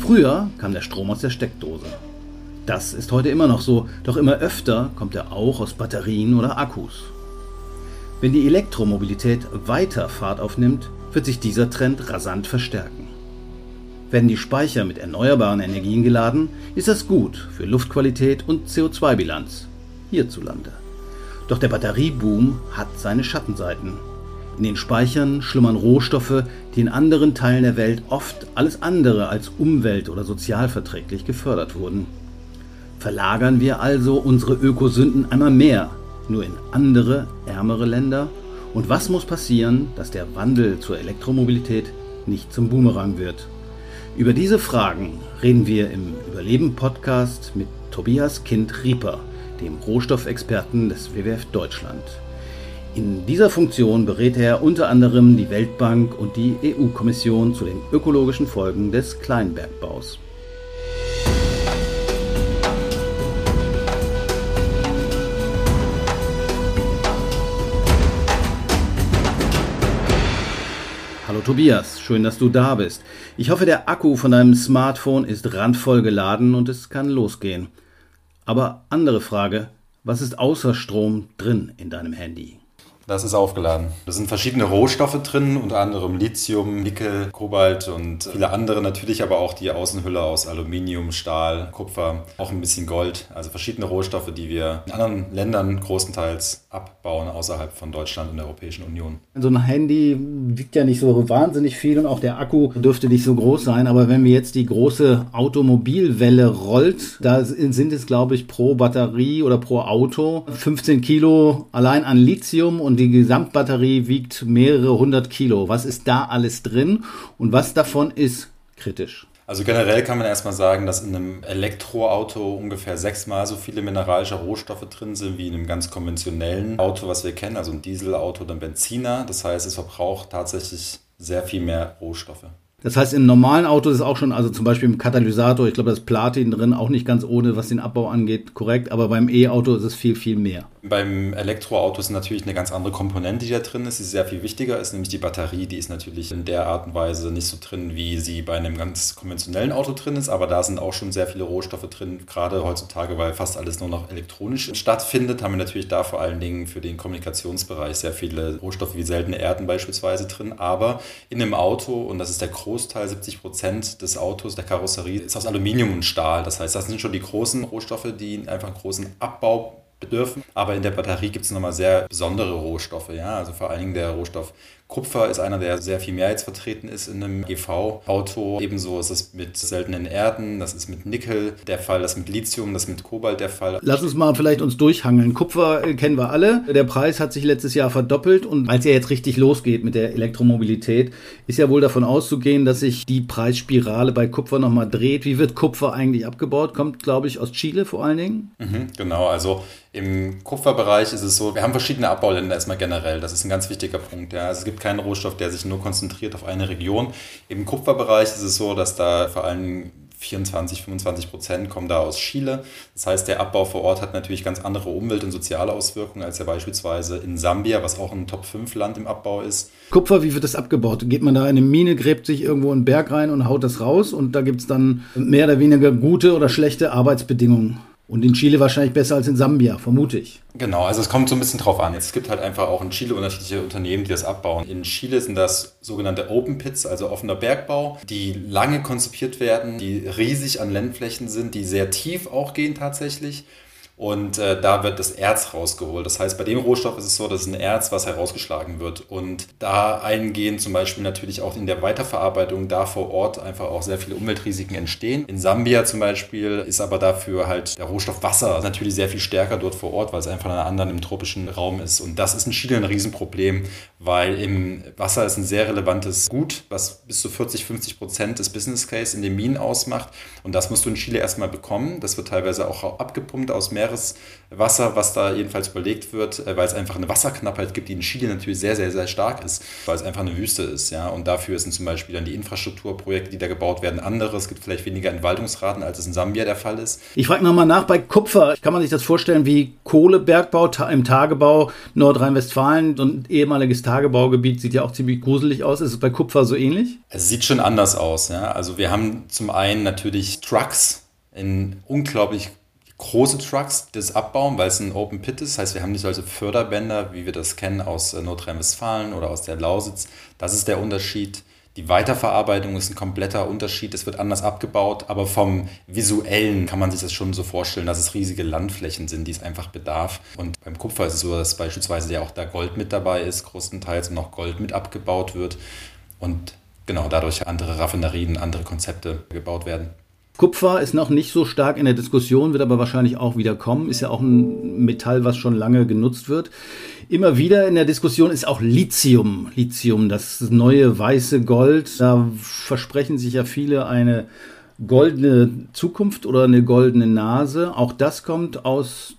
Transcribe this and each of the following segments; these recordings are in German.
Früher kam der Strom aus der Steckdose. Das ist heute immer noch so, doch immer öfter kommt er auch aus Batterien oder Akkus. Wenn die Elektromobilität weiter Fahrt aufnimmt, wird sich dieser Trend rasant verstärken. Werden die Speicher mit erneuerbaren Energien geladen, ist das gut für Luftqualität und CO2-Bilanz hierzulande. Doch der Batterieboom hat seine Schattenseiten. In den Speichern schlummern Rohstoffe, die in anderen Teilen der Welt oft alles andere als umwelt- oder sozialverträglich gefördert wurden. Verlagern wir also unsere Ökosünden einmal mehr nur in andere, ärmere Länder? Und was muss passieren, dass der Wandel zur Elektromobilität nicht zum Boomerang wird? Über diese Fragen reden wir im Überleben-Podcast mit Tobias Kind-Rieper, dem Rohstoffexperten des WWF Deutschland. In dieser Funktion berät er unter anderem die Weltbank und die EU-Kommission zu den ökologischen Folgen des Kleinbergbaus. Hallo Tobias, schön, dass du da bist. Ich hoffe, der Akku von deinem Smartphone ist randvoll geladen und es kann losgehen. Aber andere Frage, was ist außer Strom drin in deinem Handy? Das ist aufgeladen. Da sind verschiedene Rohstoffe drin, unter anderem Lithium, Nickel, Kobalt und viele andere natürlich, aber auch die Außenhülle aus Aluminium, Stahl, Kupfer, auch ein bisschen Gold. Also verschiedene Rohstoffe, die wir in anderen Ländern großenteils abbauen, außerhalb von Deutschland und der Europäischen Union. So ein Handy wiegt ja nicht so wahnsinnig viel und auch der Akku dürfte nicht so groß sein. Aber wenn wir jetzt die große Automobilwelle rollt, da sind es, glaube ich, pro Batterie oder pro Auto 15 Kilo allein an Lithium und und die Gesamtbatterie wiegt mehrere hundert Kilo. Was ist da alles drin und was davon ist kritisch? Also generell kann man erstmal sagen, dass in einem Elektroauto ungefähr sechsmal so viele mineralische Rohstoffe drin sind wie in einem ganz konventionellen Auto, was wir kennen, also ein Dieselauto oder ein Benziner. Das heißt, es verbraucht tatsächlich sehr viel mehr Rohstoffe. Das heißt, in normalen Autos ist auch schon, also zum Beispiel im Katalysator, ich glaube, das Platin drin, auch nicht ganz ohne, was den Abbau angeht, korrekt, aber beim E-Auto ist es viel, viel mehr. Beim Elektroauto ist natürlich eine ganz andere Komponente, die da drin ist, die sehr viel wichtiger ist, nämlich die Batterie. Die ist natürlich in der Art und Weise nicht so drin, wie sie bei einem ganz konventionellen Auto drin ist, aber da sind auch schon sehr viele Rohstoffe drin, gerade heutzutage, weil fast alles nur noch elektronisch stattfindet, haben wir natürlich da vor allen Dingen für den Kommunikationsbereich sehr viele Rohstoffe wie seltene Erden beispielsweise drin, aber in einem Auto, und das ist der Großteil, 70 Prozent des Autos, der Karosserie, ist aus Aluminium und Stahl. Das heißt, das sind schon die großen Rohstoffe, die einfach einen großen Abbau bedürfen. Aber in der Batterie gibt es nochmal sehr besondere Rohstoffe. Ja? Also vor allen Dingen der Rohstoff Kupfer ist einer, der sehr viel mehr jetzt vertreten ist in einem EV-Auto. Ebenso ist es mit seltenen Erden, das ist mit Nickel der Fall, das mit Lithium, das mit Kobalt der Fall. Lass uns mal vielleicht uns durchhangeln. Kupfer äh, kennen wir alle. Der Preis hat sich letztes Jahr verdoppelt und als er jetzt richtig losgeht mit der Elektromobilität, ist ja wohl davon auszugehen, dass sich die Preisspirale bei Kupfer nochmal dreht. Wie wird Kupfer eigentlich abgebaut? Kommt, glaube ich, aus Chile vor allen Dingen. Mhm, genau, also im Kupferbereich ist es so, wir haben verschiedene Abbauländer erstmal generell. Das ist ein ganz wichtiger Punkt. Ja. Also es gibt keinen Rohstoff, der sich nur konzentriert auf eine Region. Im Kupferbereich ist es so, dass da vor allem 24, 25 Prozent kommen da aus Chile. Das heißt, der Abbau vor Ort hat natürlich ganz andere Umwelt- und soziale Auswirkungen als ja beispielsweise in Sambia, was auch ein Top-5-Land im Abbau ist. Kupfer, wie wird das abgebaut? Geht man da in eine Mine, gräbt sich irgendwo einen Berg rein und haut das raus und da gibt es dann mehr oder weniger gute oder schlechte Arbeitsbedingungen? Und in Chile wahrscheinlich besser als in Sambia, vermute ich. Genau, also es kommt so ein bisschen drauf an. Es gibt halt einfach auch in Chile unterschiedliche Unternehmen, die das abbauen. In Chile sind das sogenannte Open Pits, also offener Bergbau, die lange konzipiert werden, die riesig an Landflächen sind, die sehr tief auch gehen tatsächlich und äh, da wird das Erz rausgeholt. Das heißt, bei dem Rohstoff ist es so, dass es ein Erz, was herausgeschlagen wird. Und da eingehen zum Beispiel natürlich auch in der Weiterverarbeitung da vor Ort einfach auch sehr viele Umweltrisiken entstehen. In Sambia zum Beispiel ist aber dafür halt der Rohstoff Wasser natürlich sehr viel stärker dort vor Ort, weil es einfach in einem anderen im tropischen Raum ist. Und das ist in Chile ein Riesenproblem, weil im Wasser ist ein sehr relevantes Gut, was bis zu 40, 50 Prozent des Business Case in den Minen ausmacht. Und das musst du in Chile erstmal bekommen. Das wird teilweise auch abgepumpt aus Meer Meereswasser, was da jedenfalls überlegt wird, äh, weil es einfach eine Wasserknappheit gibt, die in Chile natürlich sehr, sehr, sehr stark ist, weil es einfach eine Wüste ist. Ja? Und dafür sind zum Beispiel dann die Infrastrukturprojekte, die da gebaut werden, andere. Es gibt vielleicht weniger Entwaldungsraten, als es in Sambia der Fall ist. Ich frage nochmal nach, bei Kupfer, kann man sich das vorstellen wie Kohlebergbau im Tagebau Nordrhein-Westfalen, so ein ehemaliges Tagebaugebiet, sieht ja auch ziemlich gruselig aus. Ist es bei Kupfer so ähnlich? Es sieht schon anders aus. Ja? Also wir haben zum einen natürlich Trucks in unglaublich große Trucks, das abbauen, weil es ein Open Pit ist. Das heißt, wir haben nicht solche Förderbänder, wie wir das kennen aus äh, Nordrhein-Westfalen oder aus der Lausitz. Das ist der Unterschied. Die Weiterverarbeitung ist ein kompletter Unterschied. Es wird anders abgebaut, aber vom visuellen kann man sich das schon so vorstellen, dass es riesige Landflächen sind, die es einfach bedarf. Und beim Kupfer ist es so, dass beispielsweise ja auch da Gold mit dabei ist, größtenteils noch Gold mit abgebaut wird. Und genau dadurch andere Raffinerien, andere Konzepte gebaut werden. Kupfer ist noch nicht so stark in der Diskussion, wird aber wahrscheinlich auch wieder kommen. Ist ja auch ein Metall, was schon lange genutzt wird. Immer wieder in der Diskussion ist auch Lithium. Lithium, das neue weiße Gold. Da versprechen sich ja viele eine goldene Zukunft oder eine goldene Nase. Auch das kommt aus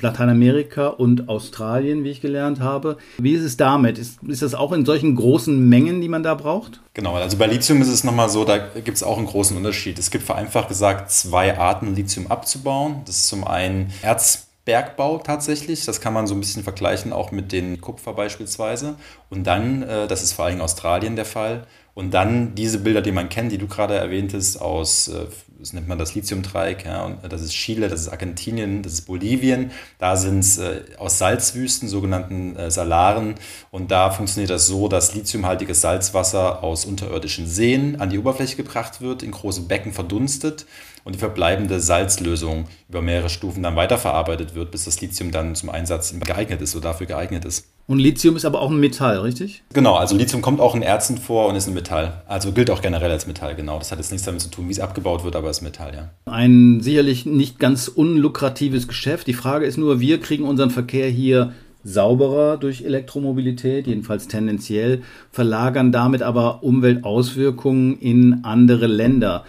Lateinamerika und Australien, wie ich gelernt habe. Wie ist es damit? Ist, ist das auch in solchen großen Mengen, die man da braucht? Genau, also bei Lithium ist es nochmal so, da gibt es auch einen großen Unterschied. Es gibt vereinfacht gesagt zwei Arten, Lithium abzubauen. Das ist zum einen Erzbergbau tatsächlich. Das kann man so ein bisschen vergleichen, auch mit den Kupfer beispielsweise. Und dann, äh, das ist vor allem in Australien der Fall, und dann diese Bilder, die man kennt, die du gerade erwähntest, aus, äh, das nennt man das Lithiumdreieck, ja, und das ist Chile, das ist Argentinien, das ist Bolivien. Da sind es äh, aus Salzwüsten, sogenannten äh, Salaren. Und da funktioniert das so, dass lithiumhaltiges Salzwasser aus unterirdischen Seen an die Oberfläche gebracht wird, in große Becken verdunstet und die verbleibende Salzlösung über mehrere Stufen dann weiterverarbeitet wird, bis das Lithium dann zum Einsatz geeignet ist oder dafür geeignet ist. Und Lithium ist aber auch ein Metall, richtig? Genau, also Lithium kommt auch in Erzen vor und ist ein Metall. Also gilt auch generell als Metall, genau. Das hat jetzt nichts damit zu tun, wie es abgebaut wird, aber es ist Metall, ja. Ein sicherlich nicht ganz unlukratives Geschäft. Die Frage ist nur, wir kriegen unseren Verkehr hier sauberer durch Elektromobilität, jedenfalls tendenziell, verlagern damit aber Umweltauswirkungen in andere Länder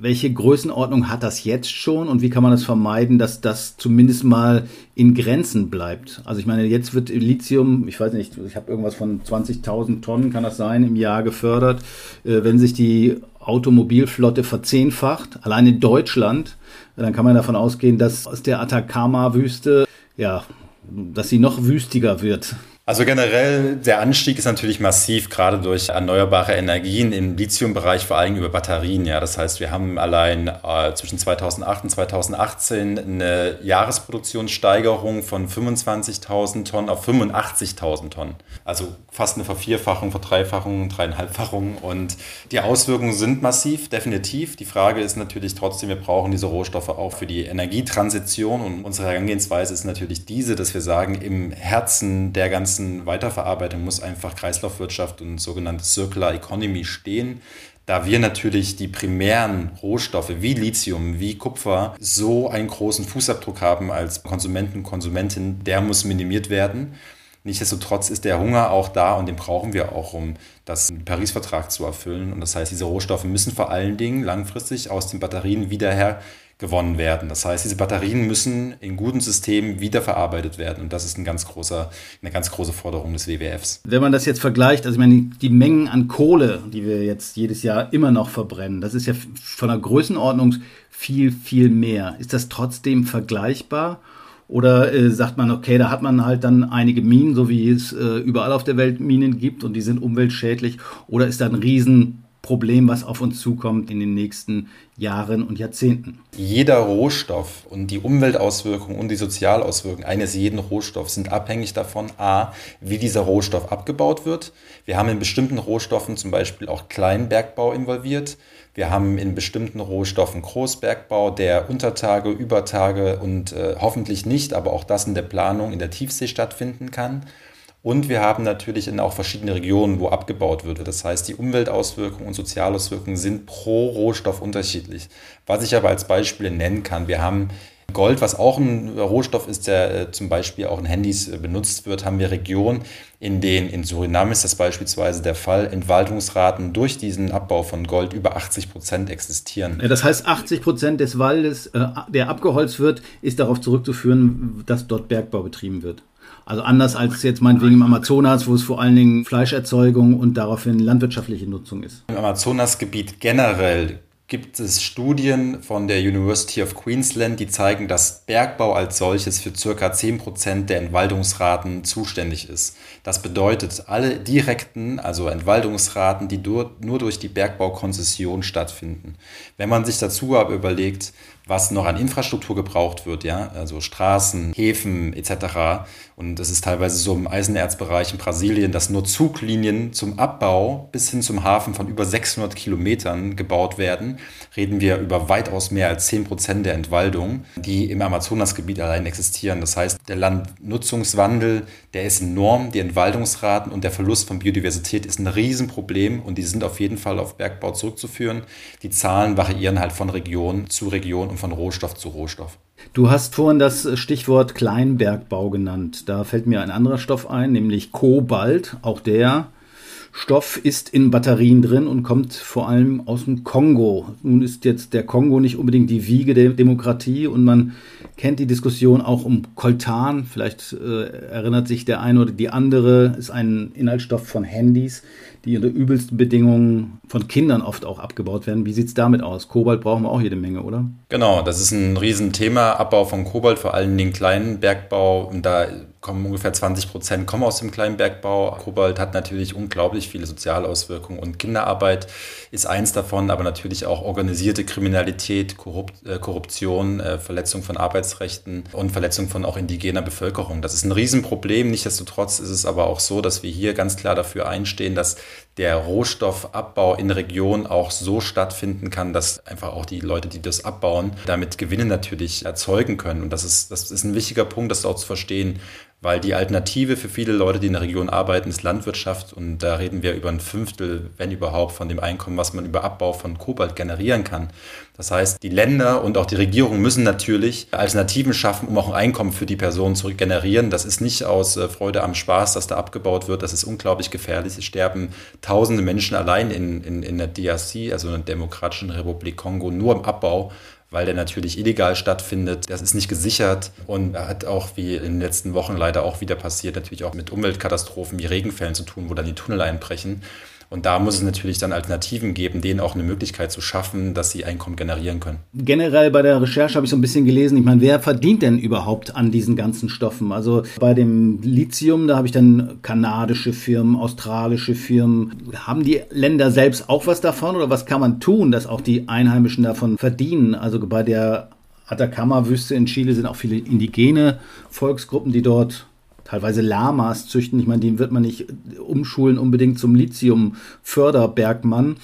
welche Größenordnung hat das jetzt schon und wie kann man das vermeiden, dass das zumindest mal in Grenzen bleibt? Also ich meine, jetzt wird Lithium, ich weiß nicht, ich habe irgendwas von 20.000 Tonnen, kann das sein, im Jahr gefördert. Äh, wenn sich die Automobilflotte verzehnfacht, allein in Deutschland, dann kann man davon ausgehen, dass aus der Atacama-Wüste, ja, dass sie noch wüstiger wird. Also generell, der Anstieg ist natürlich massiv, gerade durch erneuerbare Energien im Lithiumbereich, vor allem über Batterien. Ja, das heißt, wir haben allein äh, zwischen 2008 und 2018 eine Jahresproduktionssteigerung von 25.000 Tonnen auf 85.000 Tonnen. Also fast eine Vervierfachung, Verdreifachung, Dreieinhalbfachung. Und die Auswirkungen sind massiv, definitiv. Die Frage ist natürlich trotzdem, wir brauchen diese Rohstoffe auch für die Energietransition. Und unsere Herangehensweise ist natürlich diese, dass wir sagen, im Herzen der ganzen ganzen Weiterverarbeitung muss einfach Kreislaufwirtschaft und sogenannte Circular Economy stehen. Da wir natürlich die primären Rohstoffe wie Lithium, wie Kupfer so einen großen Fußabdruck haben als Konsumenten Konsumentin, der muss minimiert werden. Nichtsdestotrotz ist der Hunger auch da und den brauchen wir auch, um das Paris-Vertrag zu erfüllen. Und das heißt, diese Rohstoffe müssen vor allen Dingen langfristig aus den Batterien wieder her gewonnen werden. Das heißt, diese Batterien müssen in guten Systemen wiederverarbeitet werden und das ist ein ganz großer, eine ganz große Forderung des WWFs. Wenn man das jetzt vergleicht, also ich meine, die Mengen an Kohle, die wir jetzt jedes Jahr immer noch verbrennen, das ist ja von der Größenordnung viel, viel mehr. Ist das trotzdem vergleichbar? Oder äh, sagt man, okay, da hat man halt dann einige Minen, so wie es äh, überall auf der Welt Minen gibt und die sind umweltschädlich? Oder ist da ein riesen Problem, was auf uns zukommt in den nächsten Jahren und Jahrzehnten. Jeder Rohstoff und die Umweltauswirkungen und die Sozialauswirkungen eines jeden Rohstoffs sind abhängig davon, a, wie dieser Rohstoff abgebaut wird. Wir haben in bestimmten Rohstoffen zum Beispiel auch Kleinbergbau involviert. Wir haben in bestimmten Rohstoffen Großbergbau, der Untertage, Übertage und äh, hoffentlich nicht, aber auch das in der Planung in der Tiefsee stattfinden kann. Und wir haben natürlich in auch verschiedene Regionen, wo abgebaut wird. Das heißt, die Umweltauswirkungen und Sozialauswirkungen sind pro Rohstoff unterschiedlich. Was ich aber als Beispiel nennen kann, wir haben Gold, was auch ein Rohstoff ist, der äh, zum Beispiel auch in Handys äh, benutzt wird, haben wir Regionen, in denen in Suriname ist das beispielsweise der Fall, Entwaldungsraten durch diesen Abbau von Gold über 80 Prozent existieren. Das heißt, 80 Prozent des Waldes, äh, der abgeholzt wird, ist darauf zurückzuführen, dass dort Bergbau betrieben wird. Also anders als jetzt meinetwegen im Amazonas, wo es vor allen Dingen Fleischerzeugung und daraufhin landwirtschaftliche Nutzung ist. Im Amazonasgebiet generell gibt es Studien von der University of Queensland, die zeigen, dass Bergbau als solches für ca. 10% der Entwaldungsraten zuständig ist. Das bedeutet, alle direkten, also Entwaldungsraten, die nur, durch die Bergbaukonzession stattfinden. Wenn man sich dazu aber überlegt, was noch an Infrastruktur gebraucht wird, ja, also Straßen, Häfen etc. Und das ist teilweise so im Eisenerzbereich in Brasilien, dass nur Zuglinien zum Abbau bis hin zum Hafen von über 600 Kilometern gebaut werden. Reden wir über weitaus mehr als 10 Prozent der Entwaldung, die im Amazonasgebiet allein existieren. Das heißt, der Landnutzungswandel, der ist enorm. Die Entwaldungsraten und der Verlust von Biodiversität ist ein Riesenproblem und die sind auf jeden Fall auf Bergbau zurückzuführen. Die Zahlen variieren halt von Region zu Region und von Rohstoff zu Rohstoff. Du hast vorhin das Stichwort Kleinbergbau genannt. Da fällt mir ein anderer Stoff ein, nämlich Kobalt. Auch der Stoff ist in Batterien drin und kommt vor allem aus dem Kongo. Nun ist jetzt der Kongo nicht unbedingt die Wiege der Demokratie und man kennt die Diskussion auch um Coltan. Vielleicht äh, erinnert sich der eine oder die andere, ist ein Inhaltsstoff von Handys, die unter übelsten Bedingungen von Kindern oft auch abgebaut werden. Wie sieht es damit aus? Kobalt brauchen wir auch jede Menge, oder? Genau, das ist ein Riesenthema. Abbau von Kobalt, vor allem den kleinen Bergbau. Da kommen ungefähr 20 Prozent kommen aus dem kleinen Bergbau. Kobalt hat natürlich unglaublich viele Sozialauswirkungen und Kinderarbeit ist eins davon, aber natürlich auch organisierte Kriminalität, Korrupt, äh, Korruption, äh, Verletzung von Arbeitsrechten und Verletzung von auch indigener Bevölkerung. Das ist ein Riesenproblem. Nichtsdestotrotz ist es aber auch so, dass wir hier ganz klar dafür einstehen, dass der Rohstoffabbau in Regionen auch so stattfinden kann, dass einfach auch die Leute, die das abbauen, damit Gewinne natürlich erzeugen können. Und das ist, das ist ein wichtiger Punkt, das auch zu verstehen, weil die Alternative für viele Leute, die in der Region arbeiten, ist Landwirtschaft und da reden wir über ein Fünftel, wenn überhaupt, von dem Einkommen, was man über Abbau von Kobalt generieren kann. Das heißt, die Länder und auch die Regierung müssen natürlich Alternativen schaffen, um auch ein Einkommen für die Personen zu generieren. Das ist nicht aus äh, Freude am Spaß, dass da abgebaut wird. Das ist unglaublich gefährlich. Es sterben tausende Menschen allein in, in, in der DRC, also in der Demokratischen Republik Kongo, nur im Abbau weil der natürlich illegal stattfindet. Das ist nicht gesichert und hat auch, wie in den letzten Wochen leider auch wieder passiert, natürlich auch mit Umweltkatastrophen wie Regenfällen zu tun, wo dann die Tunnel einbrechen. Und da muss es natürlich dann Alternativen geben, denen auch eine Möglichkeit zu schaffen, dass sie Einkommen generieren können. Generell bei der Recherche habe ich so ein bisschen gelesen, ich meine, wer verdient denn überhaupt an diesen ganzen Stoffen? Also bei dem Lithium, da habe ich dann kanadische Firmen, australische Firmen. Haben die Länder selbst auch was davon oder was kann man tun, dass auch die Einheimischen davon verdienen? Also bei der Atacama-Wüste in Chile sind auch viele indigene Volksgruppen, die dort teilweise Lamas züchten. Ich meine, den wird man nicht umschulen unbedingt zum Lithium-Förderbergmann.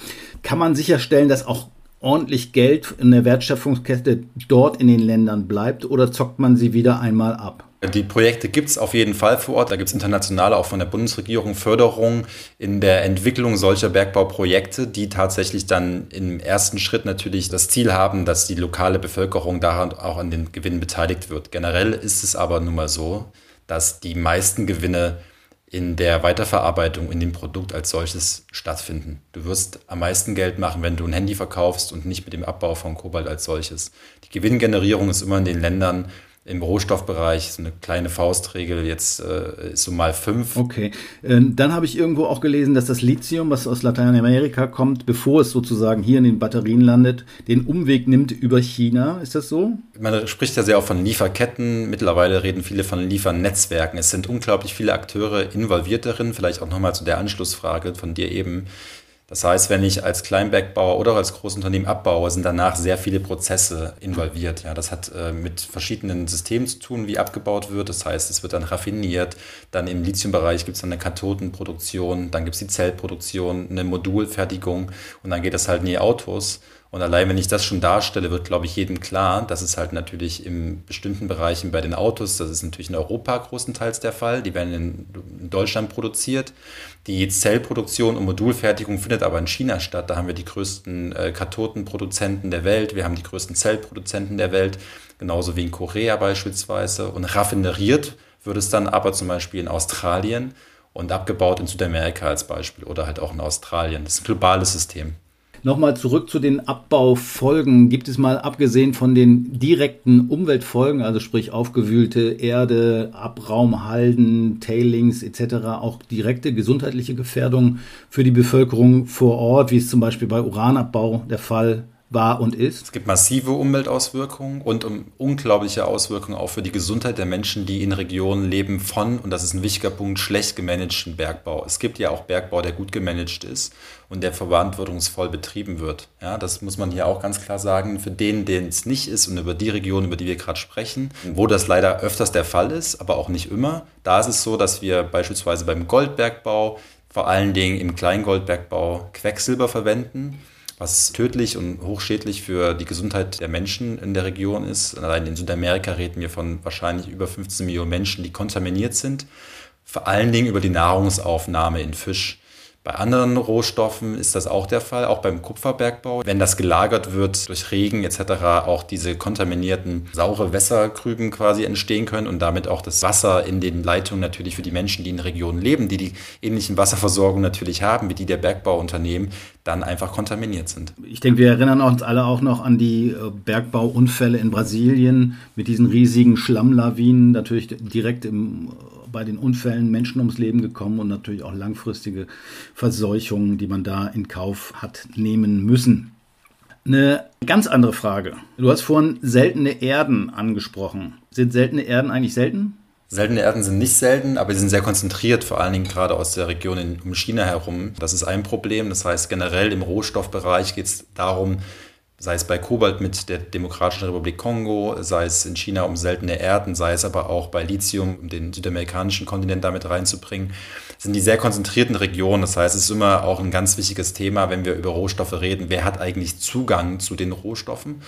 Kann man sicherstellen, dass auch ordentlich Geld in der Wertschöpfungskette dort in den Ländern bleibt oder zockt man sie wieder einmal ab? Die Projekte gibt es auf jeden Fall vor Ort. Da gibt es international auch von der Bundesregierung Förderung in der Entwicklung solcher Bergbauprojekte, die tatsächlich dann im ersten Schritt natürlich das Ziel haben, dass die lokale Bevölkerung daran auch an den Gewinnen beteiligt wird. Generell ist es aber nun mal so, dass die meisten Gewinne in der Weiterverarbeitung in dem Produkt als solches stattfinden. Du wirst am meisten Geld machen, wenn du ein Handy verkaufst und nicht mit dem Abbau von Kobalt als solches. Die Gewinngenerierung ist immer in den Ländern, im Rohstoffbereich so eine kleine Faustregel jetzt äh, ist so mal fünf. Okay, ähm, dann habe ich irgendwo auch gelesen, dass das Lithium, was aus Lateinamerika kommt, bevor es sozusagen hier in den Batterien landet, den Umweg nimmt über China. Ist das so? Man spricht ja sehr auch von Lieferketten. Mittlerweile reden viele von Liefernetzwerken. Es sind unglaublich viele Akteure involviert darin. Vielleicht auch nochmal zu der Anschlussfrage von dir eben. Das heißt, wenn ich als Kleinbergbauer oder als Großunternehmen abbaue, sind danach sehr viele Prozesse involviert. Ja, das hat äh, mit verschiedenen Systemen zu tun, wie abgebaut wird. Das heißt, es wird dann raffiniert. Dann im Lithiumbereich gibt es dann eine Kathodenproduktion, dann gibt es die Zellproduktion, eine Modulfertigung und dann geht das halt in die Autos. Und allein wenn ich das schon darstelle, wird, glaube ich, jedem klar, dass es halt natürlich in bestimmten Bereichen bei den Autos, das ist natürlich in Europa großenteils der Fall, die werden in Deutschland produziert. Die Zellproduktion und Modulfertigung findet aber in China statt. Da haben wir die größten äh, Kathodenproduzenten der Welt, wir haben die größten Zellproduzenten der Welt, genauso wie in Korea beispielsweise. Und raffineriert wird es dann aber zum Beispiel in Australien und abgebaut in Südamerika als Beispiel oder halt auch in Australien. Das ist ein globales System. Nochmal zurück zu den Abbaufolgen. Gibt es mal abgesehen von den direkten Umweltfolgen, also sprich aufgewühlte Erde, Abraumhalden, Tailings etc., auch direkte gesundheitliche Gefährdungen für die Bevölkerung vor Ort, wie es zum Beispiel bei Uranabbau der Fall war und ist? Es gibt massive Umweltauswirkungen und unglaubliche Auswirkungen auch für die Gesundheit der Menschen, die in Regionen leben von, und das ist ein wichtiger Punkt, schlecht gemanagten Bergbau. Es gibt ja auch Bergbau, der gut gemanagt ist und der verantwortungsvoll betrieben wird. Ja, das muss man hier auch ganz klar sagen. Für den, den es nicht ist und über die Region, über die wir gerade sprechen, wo das leider öfters der Fall ist, aber auch nicht immer, da ist es so, dass wir beispielsweise beim Goldbergbau vor allen Dingen im Kleingoldbergbau Quecksilber verwenden was tödlich und hochschädlich für die Gesundheit der Menschen in der Region ist. Allein in Südamerika reden wir von wahrscheinlich über 15 Millionen Menschen, die kontaminiert sind. Vor allen Dingen über die Nahrungsaufnahme in Fisch. Bei anderen Rohstoffen ist das auch der Fall, auch beim Kupferbergbau. Wenn das gelagert wird durch Regen etc., auch diese kontaminierten saure Wässerkrüben quasi entstehen können und damit auch das Wasser in den Leitungen natürlich für die Menschen, die in Regionen leben, die die ähnlichen Wasserversorgung natürlich haben wie die der Bergbauunternehmen, dann einfach kontaminiert sind. Ich denke, wir erinnern uns alle auch noch an die äh, Bergbauunfälle in Brasilien mit diesen riesigen Schlammlawinen, natürlich direkt im bei den Unfällen Menschen ums Leben gekommen und natürlich auch langfristige Verseuchungen, die man da in Kauf hat nehmen müssen. Eine ganz andere Frage. Du hast vorhin seltene Erden angesprochen. Sind seltene Erden eigentlich selten? Seltene Erden sind nicht selten, aber sie sind sehr konzentriert, vor allen Dingen gerade aus der Region um China herum. Das ist ein Problem. Das heißt, generell im Rohstoffbereich geht es darum, sei es bei Kobalt mit der Demokratischen Republik Kongo, sei es in China um seltene Erden, sei es aber auch bei Lithium, um den südamerikanischen Kontinent damit reinzubringen, sind die sehr konzentrierten Regionen. Das heißt, es ist immer auch ein ganz wichtiges Thema, wenn wir über Rohstoffe reden. Wer hat eigentlich Zugang zu den Rohstoffen?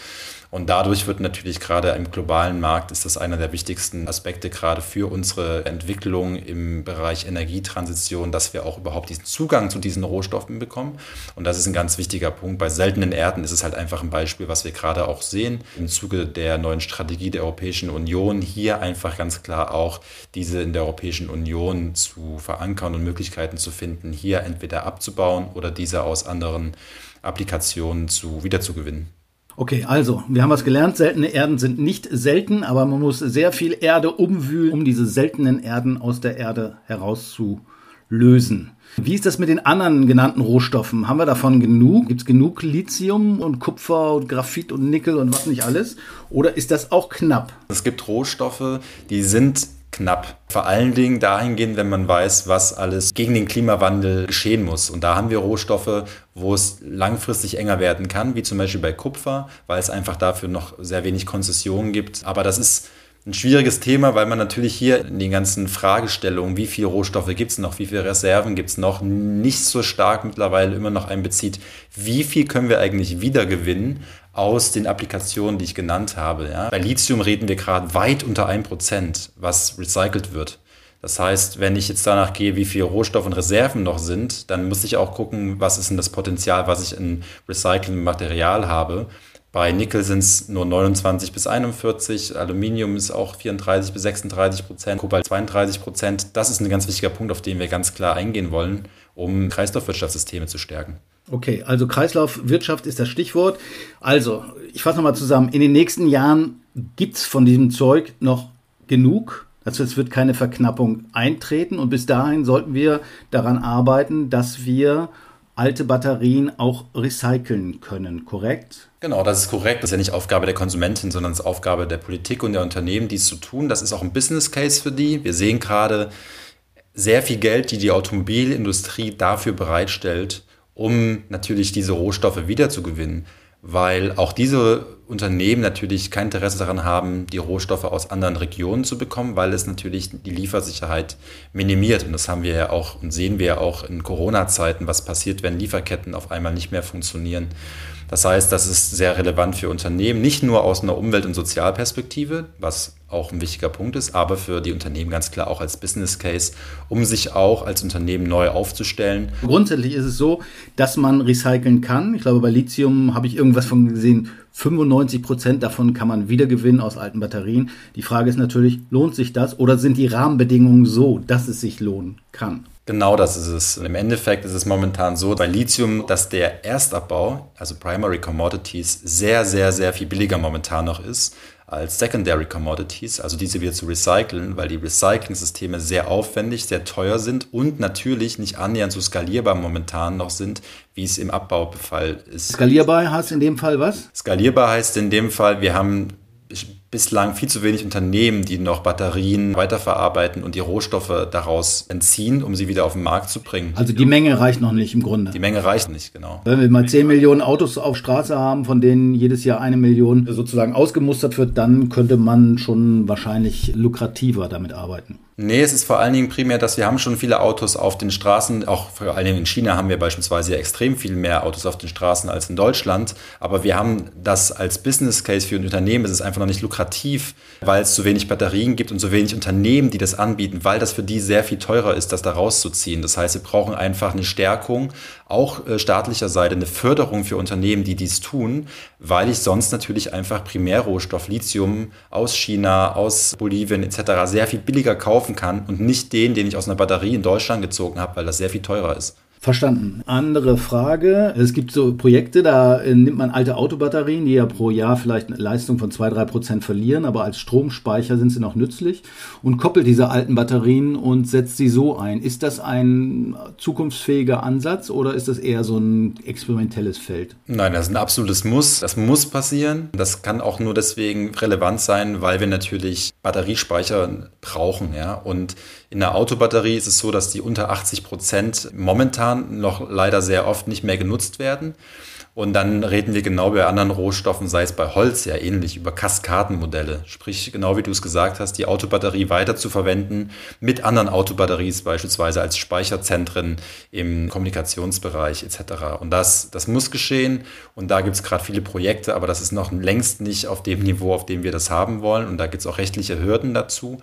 Und dadurch wird natürlich gerade im globalen Markt ist das einer der wichtigsten Aspekte gerade für unsere Entwicklung im Bereich Energietransition, dass wir auch überhaupt diesen Zugang zu diesen Rohstoffen bekommen. Und das ist ein ganz wichtiger Punkt. Bei seltenen Erden ist es halt einfach ein Beispiel, was wir gerade auch sehen im Zuge der neuen Strategie der Europäischen Union, hier einfach ganz klar auch diese in der Europäischen Union zu verankern und Möglichkeiten zu finden, hier entweder abzubauen oder diese aus anderen Applikationen zu wiederzugewinnen. Okay, also, wir haben was gelernt. Seltene Erden sind nicht selten, aber man muss sehr viel Erde umwühlen, um diese seltenen Erden aus der Erde herauszulösen. Wie ist das mit den anderen genannten Rohstoffen? Haben wir davon genug? Gibt es genug Lithium und Kupfer und Graphit und Nickel und was nicht alles? Oder ist das auch knapp? Es gibt Rohstoffe, die sind knapp. Vor allen Dingen dahingehend, wenn man weiß, was alles gegen den Klimawandel geschehen muss. Und da haben wir Rohstoffe, wo es langfristig enger werden kann, wie zum Beispiel bei Kupfer, weil es einfach dafür noch sehr wenig Konzessionen gibt. Aber das ist ein schwieriges Thema, weil man natürlich hier in den ganzen Fragestellungen, wie viele Rohstoffe gibt es noch, wie viele Reserven gibt es noch, nicht so stark mittlerweile immer noch einbezieht, wie viel können wir eigentlich wiedergewinnen aus den Applikationen, die ich genannt habe. Ja. Bei Lithium reden wir gerade weit unter 1%, was recycelt wird. Das heißt, wenn ich jetzt danach gehe, wie viele Rohstoffe und Reserven noch sind, dann muss ich auch gucken, was ist denn das Potenzial, was ich in Recycling-Material habe. Bei Nickel sind es nur 29 bis 41, Aluminium ist auch 34 bis 36 Prozent, Kobalt 32 Prozent. Das ist ein ganz wichtiger Punkt, auf den wir ganz klar eingehen wollen, um Kreislaufwirtschaftssysteme zu stärken. Okay, also Kreislaufwirtschaft ist das Stichwort. Also, ich fasse nochmal zusammen. In den nächsten Jahren gibt es von diesem Zeug noch genug. Also es wird keine Verknappung eintreten und bis dahin sollten wir daran arbeiten, dass wir alte Batterien auch recyceln können, korrekt? Genau, das ist korrekt. Das ist ja nicht Aufgabe der Konsumentin, sondern es ist Aufgabe der Politik und der Unternehmen, dies zu tun. Das ist auch ein Business Case für die. Wir sehen gerade sehr viel Geld, die die Automobilindustrie dafür bereitstellt, um natürlich diese Rohstoffe wiederzugewinnen. weil auch diese Unternehmen natürlich kein Interesse daran haben, die Rohstoffe aus anderen Regionen zu bekommen, weil es natürlich die Liefersicherheit minimiert. Und das haben wir ja auch und sehen wir ja auch in Corona-Zeiten, was passiert, wenn Lieferketten auf einmal nicht mehr funktionieren. Das heißt, das ist sehr relevant für Unternehmen, nicht nur aus einer Umwelt- und Sozialperspektive, was auch ein wichtiger Punkt ist, aber für die Unternehmen ganz klar auch als Business Case, um sich auch als Unternehmen neu aufzustellen. Grundsätzlich ist es so, dass man recyceln kann. Ich glaube, bei Lithium habe ich irgendwas von gesehen, 95 Prozent davon kann man wiedergewinnen aus alten Batterien. Die Frage ist natürlich, lohnt sich das oder sind die Rahmenbedingungen so, dass es sich lohnen kann? Genau das ist es. Im Endeffekt ist es momentan so bei Lithium, dass der Erstabbau, also Primary Commodities, sehr, sehr, sehr viel billiger momentan noch ist als Secondary Commodities, also diese wieder zu recyceln, weil die Recycling-Systeme sehr aufwendig, sehr teuer sind und natürlich nicht annähernd so skalierbar momentan noch sind, wie es im Abbaubefall ist. Skalierbar heißt in dem Fall was? Skalierbar heißt in dem Fall, wir haben bislang viel zu wenig Unternehmen, die noch Batterien weiterverarbeiten und die Rohstoffe daraus entziehen, um sie wieder auf den Markt zu bringen. Also die Menge reicht noch nicht im Grunde. Die Menge reicht nicht, genau. Wenn wir mal 10 Millionen Autos auf Straße haben, von denen jedes Jahr eine Million sozusagen ausgemustert wird, dann könnte man schon wahrscheinlich lukrativer damit arbeiten. Nee, es ist vor allen Dingen primär, dass wir haben schon viele Autos auf den Straßen, auch vor allen Dingen in China haben wir beispielsweise extrem viel mehr Autos auf den Straßen als in Deutschland, aber wir haben das als Business Case für ein Unternehmen, es ist einfach noch nicht lukrativ, weil es zu wenig Batterien gibt und so wenig Unternehmen, die das anbieten, weil das für die sehr viel teurer ist, das da rauszuziehen. Das heißt, wir brauchen einfach eine Stärkung, auch äh, staatlicher Seite, eine Förderung für Unternehmen, die dies tun, weil ich sonst natürlich einfach Primärrohstoff Lithium aus China, aus Bolivien etc. sehr viel billiger kaufe kaufen kann und nicht den, den ich aus einer Batterie in Deutschland gezogen habe, weil das sehr viel teurer ist. Verstanden. Andere Frage. Es gibt so Projekte, da äh, nimmt man alte Autobatterien, die ja pro Jahr vielleicht eine Leistung von 2-3 Prozent verlieren, aber als Stromspeicher sind sie noch nützlich und koppelt diese alten Batterien und setzt sie so ein. Ist das ein zukunftsfähiger Ansatz oder ist das eher so ein experimentelles Feld? Nein, das ist ein absolutes Muss. Das muss passieren. Das kann auch nur deswegen relevant sein, weil wir natürlich Batteriespeicher brauchen. Ja? Und in der Autobatterie ist es so, dass die unter 80 Prozent momentan noch leider sehr oft nicht mehr genutzt werden. Und dann reden wir genau bei anderen Rohstoffen, sei es bei Holz ja ähnlich, über Kaskadenmodelle. Sprich, genau wie du es gesagt hast, die Autobatterie weiter zu verwenden mit anderen Autobatteries, beispielsweise als Speicherzentren im Kommunikationsbereich etc. Und das, das muss geschehen. Und da gibt es gerade viele Projekte, aber das ist noch längst nicht auf dem Niveau, auf dem wir das haben wollen. Und da gibt es auch rechtliche Hürden dazu.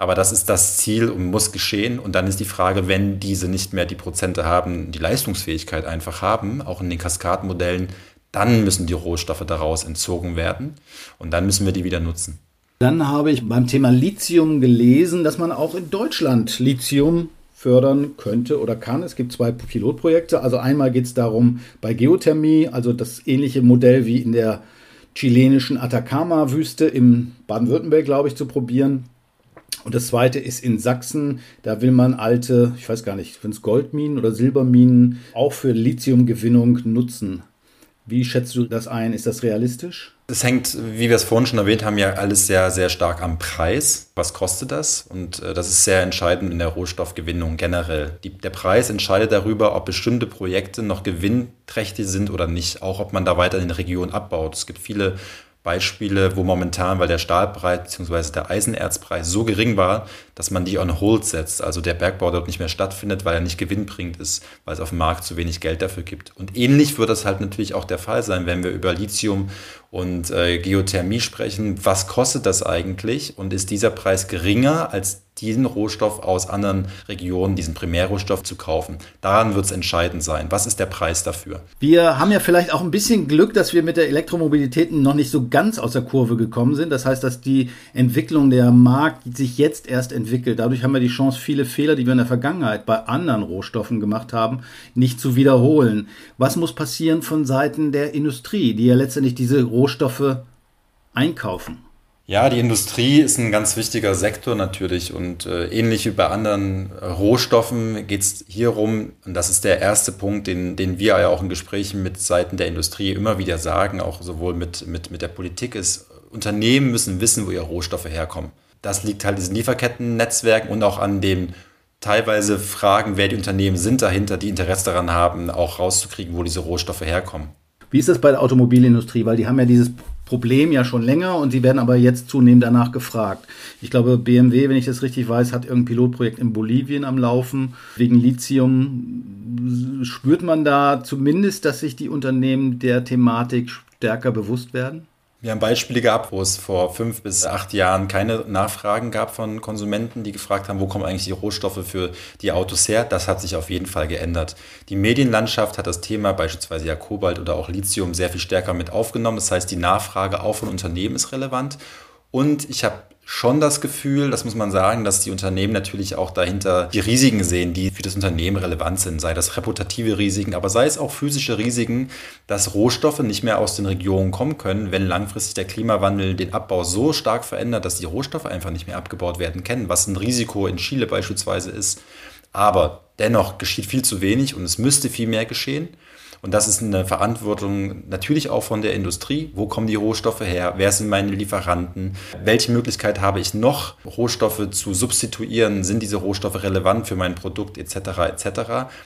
Aber das ist das Ziel und muss geschehen. Und dann ist die Frage, wenn diese nicht mehr die Prozente haben, die Leistungsfähigkeit einfach haben, auch in den Kaskadenmodellen, dann müssen die Rohstoffe daraus entzogen werden und dann müssen wir die wieder nutzen. Dann habe ich beim Thema Lithium gelesen, dass man auch in Deutschland Lithium fördern könnte oder kann. Es gibt zwei Pilotprojekte. Also einmal geht es darum, bei Geothermie, also das ähnliche Modell wie in der chilenischen Atacama-Wüste im Baden-Württemberg, glaube ich, zu probieren. Und das zweite ist in Sachsen, da will man alte, ich weiß gar nicht, sind es Goldminen oder Silberminen, auch für Lithiumgewinnung nutzen. Wie schätzt du das ein? Ist das realistisch? Es hängt, wie wir es vorhin schon erwähnt haben, ja alles sehr, sehr stark am Preis. Was kostet das? Und äh, das ist sehr entscheidend in der Rohstoffgewinnung generell. Die, der Preis entscheidet darüber, ob bestimmte Projekte noch gewinnträchtig sind oder nicht. Auch ob man da weiter in der Region abbaut. Es gibt viele Beispiele, wo momentan, weil der Stahlpreis bzw. der Eisenerzpreis so gering war, dass man die on hold setzt, also der Bergbau dort nicht mehr stattfindet, weil er nicht gewinnbringend ist, weil es auf dem Markt zu wenig Geld dafür gibt. Und ähnlich wird das halt natürlich auch der Fall sein, wenn wir über Lithium und äh, Geothermie sprechen. Was kostet das eigentlich und ist dieser Preis geringer als diesen Rohstoff aus anderen Regionen, diesen Primärrohstoff zu kaufen. Daran wird es entscheidend sein. Was ist der Preis dafür? Wir haben ja vielleicht auch ein bisschen Glück, dass wir mit der Elektromobilität noch nicht so ganz aus der Kurve gekommen sind. Das heißt, dass die Entwicklung der Markt sich jetzt erst entwickelt. Dadurch haben wir die Chance, viele Fehler, die wir in der Vergangenheit bei anderen Rohstoffen gemacht haben, nicht zu wiederholen. Was muss passieren von Seiten der Industrie, die ja letztendlich diese Rohstoffe einkaufen? Ja, die Industrie ist ein ganz wichtiger Sektor natürlich und äh, ähnlich wie bei anderen äh, Rohstoffen geht es hier rum, und das ist der erste Punkt, den, den wir ja auch in Gesprächen mit Seiten der Industrie immer wieder sagen, auch sowohl mit, mit, mit der Politik, ist, Unternehmen müssen wissen, wo ihre Rohstoffe herkommen. Das liegt halt diesen Lieferkettennetzwerken und auch an dem teilweise Fragen, wer die Unternehmen sind dahinter, die Interesse daran haben, auch rauszukriegen, wo diese Rohstoffe herkommen. Wie ist das bei der Automobilindustrie? Weil die haben ja dieses Problem ja schon länger und sie werden aber jetzt zunehmend danach gefragt. Ich glaube, BMW, wenn ich das richtig weiß, hat irgendein Pilotprojekt in Bolivien am Laufen. Wegen Lithium spürt man da zumindest, dass sich die Unternehmen der Thematik stärker bewusst werden? Wir haben Beispiele gehabt, wo es vor fünf bis acht Jahren keine Nachfragen gab von Konsumenten, die gefragt haben, wo kommen eigentlich die Rohstoffe für die Autos her. Das hat sich auf jeden Fall geändert. Die Medienlandschaft hat das Thema beispielsweise ja Kobalt oder auch Lithium sehr viel stärker mit aufgenommen. Das heißt, die Nachfrage auch von Unternehmen ist relevant. Und ich habe schon das Gefühl, das muss man sagen, dass die Unternehmen natürlich auch dahinter die Risiken sehen, die für das Unternehmen relevant sind, sei das reputative Risiken, aber sei es auch physische Risiken, dass Rohstoffe nicht mehr aus den Regionen kommen können, wenn langfristig der Klimawandel den Abbau so stark verändert, dass die Rohstoffe einfach nicht mehr abgebaut werden können, was ein Risiko in Chile beispielsweise ist. Aber dennoch geschieht viel zu wenig und es müsste viel mehr geschehen. Und das ist eine Verantwortung natürlich auch von der Industrie. Wo kommen die Rohstoffe her? Wer sind meine Lieferanten? Welche Möglichkeit habe ich noch, Rohstoffe zu substituieren? Sind diese Rohstoffe relevant für mein Produkt etc. etc.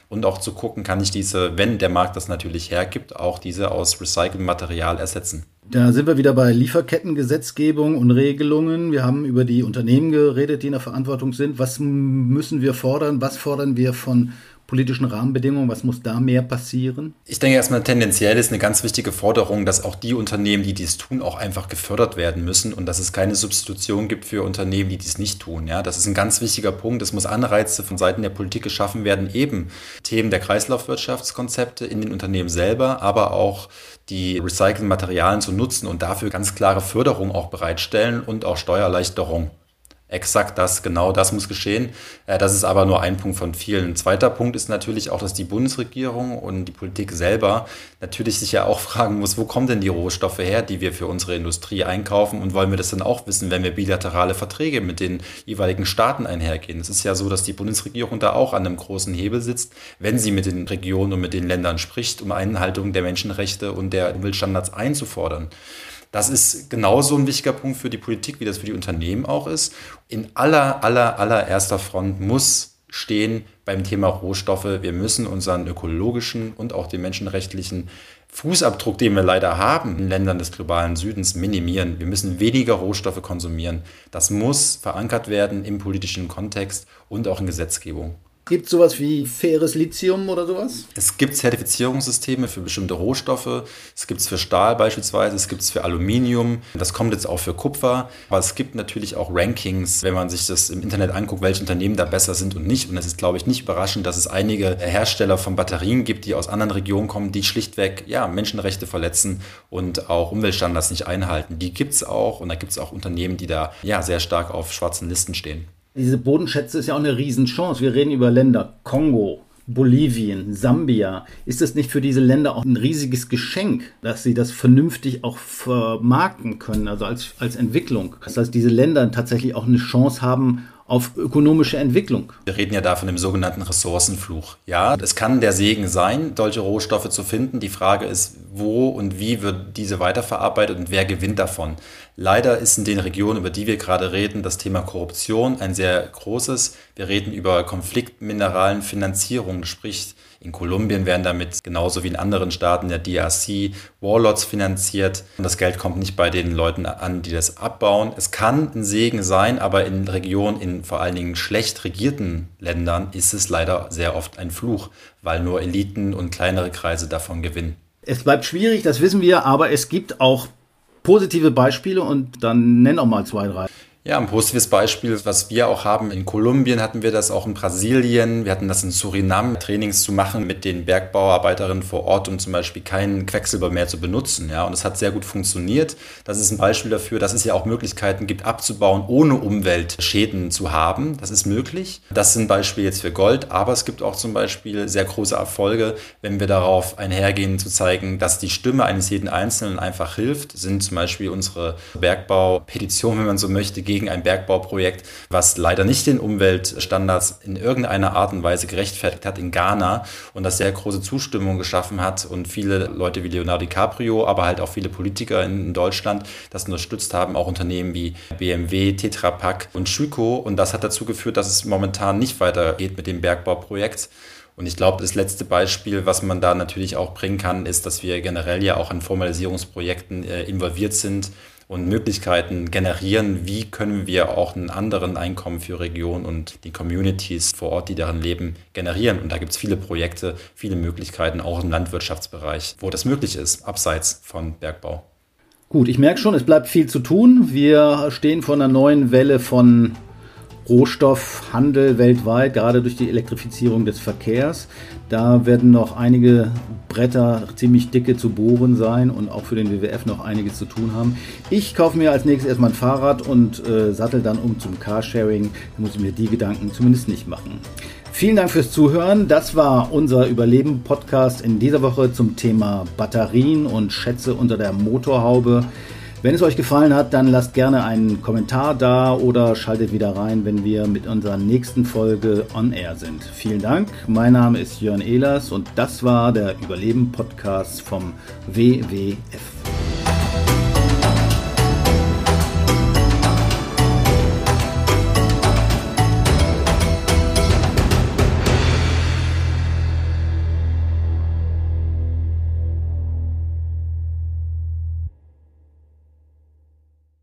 Und auch zu gucken, kann ich diese, wenn der Markt das natürlich hergibt, auch diese aus recyceltem Material ersetzen. Da sind wir wieder bei Lieferkettengesetzgebung und Regelungen. Wir haben über die Unternehmen geredet, die in der Verantwortung sind. Was müssen wir fordern? Was fordern wir von politischen Rahmenbedingungen? Was muss da mehr passieren? Ich denke erstmal tendenziell ist eine ganz wichtige Forderung, dass auch die Unternehmen, die dies tun, auch einfach gefördert werden müssen und dass es keine Substitution gibt für Unternehmen, die dies nicht tun. Ja, das ist ein ganz wichtiger Punkt. Es muss Anreize von Seiten der Politik geschaffen werden, eben Themen der Kreislaufwirtschaftskonzepte in den Unternehmen selber, aber auch die recycelten Materialien zu nutzen und dafür ganz klare Förderung auch bereitstellen und auch Steuererleichterung exakt das, genau das muss geschehen. Äh, das ist aber nur ein Punkt von vielen. Ein zweiter Punkt ist natürlich auch, dass die Bundesregierung und die Politik selber natürlich sich ja auch fragen muss, wo kommen denn die Rohstoffe her, die wir für unsere Industrie einkaufen und wollen wir das dann auch wissen, wenn wir bilaterale Verträge mit den jeweiligen Staaten einhergehen. Es ist ja so, dass die Bundesregierung da auch an einem großen Hebel sitzt, wenn sie mit den Regionen und mit den Ländern spricht, um Einhaltung der Menschenrechte und der Umweltstandards einzufordern. Das ist genauso ein wichtiger Punkt für die Politik, wie das für die Unternehmen auch ist. In aller, aller, allererster Front muss stehen beim Thema Rohstoffe. Wir müssen unseren ökologischen und auch den menschenrechtlichen Fußabdruck, den wir leider haben in Ländern des globalen Südens, minimieren. Wir müssen weniger Rohstoffe konsumieren. Das muss verankert werden im politischen Kontext und auch in Gesetzgebung. Gibt es sowas wie faires Lithium oder sowas? Es gibt Zertifizierungssysteme für bestimmte Rohstoffe. Es gibt es für Stahl beispielsweise, es gibt es für Aluminium. Das kommt jetzt auch für Kupfer. Aber es gibt natürlich auch Rankings, wenn man sich das im Internet anguckt, welche Unternehmen da besser sind und nicht. Und es ist, glaube ich, nicht überraschend, dass es einige Hersteller von Batterien gibt, die aus anderen Regionen kommen, die schlichtweg ja, Menschenrechte verletzen und auch Umweltstandards nicht einhalten. Die gibt es auch. Und da gibt es auch Unternehmen, die da ja, sehr stark auf schwarzen Listen stehen. Diese Bodenschätze ist ja auch eine Riesenchance. Wir reden über Länder Kongo, Bolivien, Sambia. Ist es nicht für diese Länder auch ein riesiges Geschenk, dass sie das vernünftig auch vermarkten können, also als, als Entwicklung? Das heißt, diese Länder tatsächlich auch eine Chance haben, auf ökonomische Entwicklung. Wir reden ja da von dem sogenannten Ressourcenfluch. Ja, es kann der Segen sein, solche Rohstoffe zu finden. Die Frage ist, wo und wie wird diese weiterverarbeitet und wer gewinnt davon? Leider ist in den Regionen, über die wir gerade reden, das Thema Korruption ein sehr großes. Wir reden über Konfliktmineralen, Finanzierung, sprich in Kolumbien werden damit genauso wie in anderen Staaten der DRC Warlords finanziert. Und das Geld kommt nicht bei den Leuten an, die das abbauen. Es kann ein Segen sein, aber in Regionen, in vor allen Dingen schlecht regierten Ländern, ist es leider sehr oft ein Fluch, weil nur Eliten und kleinere Kreise davon gewinnen. Es bleibt schwierig, das wissen wir, aber es gibt auch positive Beispiele und dann nenn auch mal zwei, drei. Ja, ein positives Beispiel, was wir auch haben in Kolumbien, hatten wir das auch in Brasilien, wir hatten das in Suriname, Trainings zu machen mit den Bergbauarbeiterinnen vor Ort, um zum Beispiel keinen Quecksilber mehr zu benutzen. Ja, und es hat sehr gut funktioniert. Das ist ein Beispiel dafür, dass es ja auch Möglichkeiten gibt, abzubauen, ohne Umweltschäden zu haben. Das ist möglich. Das sind Beispiele jetzt für Gold, aber es gibt auch zum Beispiel sehr große Erfolge, wenn wir darauf einhergehen, zu zeigen, dass die Stimme eines jeden Einzelnen einfach hilft, sind zum Beispiel unsere Bergbaupetitionen, wenn man so möchte, gegen ein Bergbauprojekt, was leider nicht den Umweltstandards in irgendeiner Art und Weise gerechtfertigt hat in Ghana und das sehr große Zustimmung geschaffen hat und viele Leute wie Leonardo DiCaprio, aber halt auch viele Politiker in, Deutschland das unterstützt haben, auch Unternehmen wie BMW, Tetra Pak und Schüko und das hat dazu geführt, dass es momentan nicht weitergeht mit dem Bergbauprojekt. Und ich glaube, das letzte Beispiel, was man da natürlich auch bringen kann, ist, dass wir generell ja auch an Formalisierungsprojekten äh, involviert sind und Möglichkeiten generieren, wie können wir auch einen anderen Einkommen für Regionen und die Communities vor Ort, die darin leben, generieren. Und da gibt es viele Projekte, viele Möglichkeiten, auch im Landwirtschaftsbereich, wo das möglich ist, abseits von Bergbau. Gut, ich merke schon, es bleibt viel zu tun. Wir stehen vor einer neuen Welle von Rohstoffhandel weltweit, gerade durch die Elektrifizierung des Verkehrs. Da werden noch einige Bretter ziemlich dicke zu bohren sein und auch für den WWF noch einiges zu tun haben. Ich kaufe mir als nächstes erstmal ein Fahrrad und äh, sattel dann um zum Carsharing. Da muss ich mir die Gedanken zumindest nicht machen. Vielen Dank fürs Zuhören. Das war unser Überleben-Podcast in dieser Woche zum Thema Batterien und Schätze unter der Motorhaube. Wenn es euch gefallen hat, dann lasst gerne einen Kommentar da oder schaltet wieder rein, wenn wir mit unserer nächsten Folge on air sind. Vielen Dank. Mein Name ist Jörn Ehlers und das war der Überleben-Podcast vom WWF.